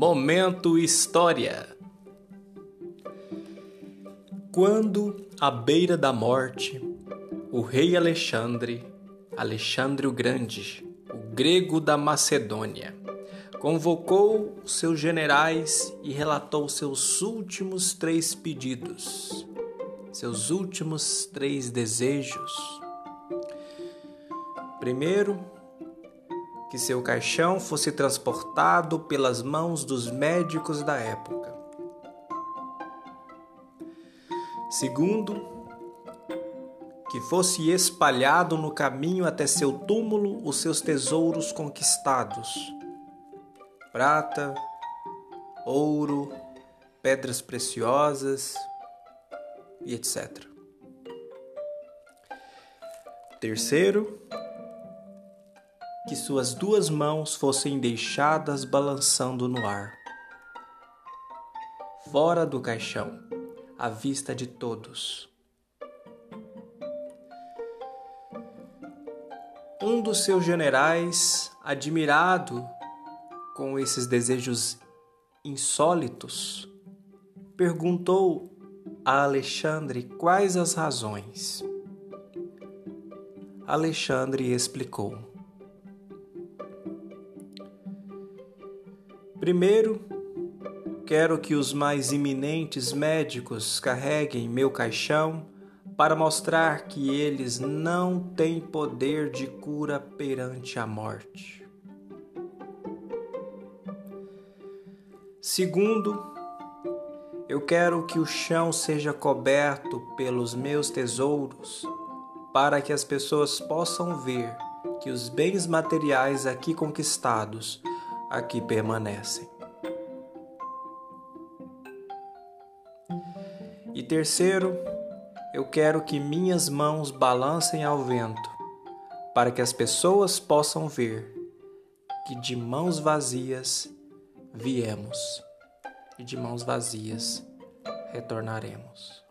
Momento História. Quando, à beira da morte, o rei Alexandre, Alexandre o Grande, o grego da Macedônia, convocou seus generais e relatou seus últimos três pedidos, seus últimos três desejos. Primeiro, que seu caixão fosse transportado pelas mãos dos médicos da época. Segundo, que fosse espalhado no caminho até seu túmulo os seus tesouros conquistados: prata, ouro, pedras preciosas e etc. Terceiro, que suas duas mãos fossem deixadas balançando no ar, fora do caixão, à vista de todos. Um dos seus generais, admirado com esses desejos insólitos, perguntou a Alexandre quais as razões. Alexandre explicou. Primeiro, quero que os mais iminentes médicos carreguem meu caixão para mostrar que eles não têm poder de cura perante a morte. Segundo, eu quero que o chão seja coberto pelos meus tesouros, para que as pessoas possam ver que os bens materiais aqui conquistados aqui permanecem. E terceiro, eu quero que minhas mãos balancem ao vento, para que as pessoas possam ver que de mãos vazias viemos e de mãos vazias retornaremos.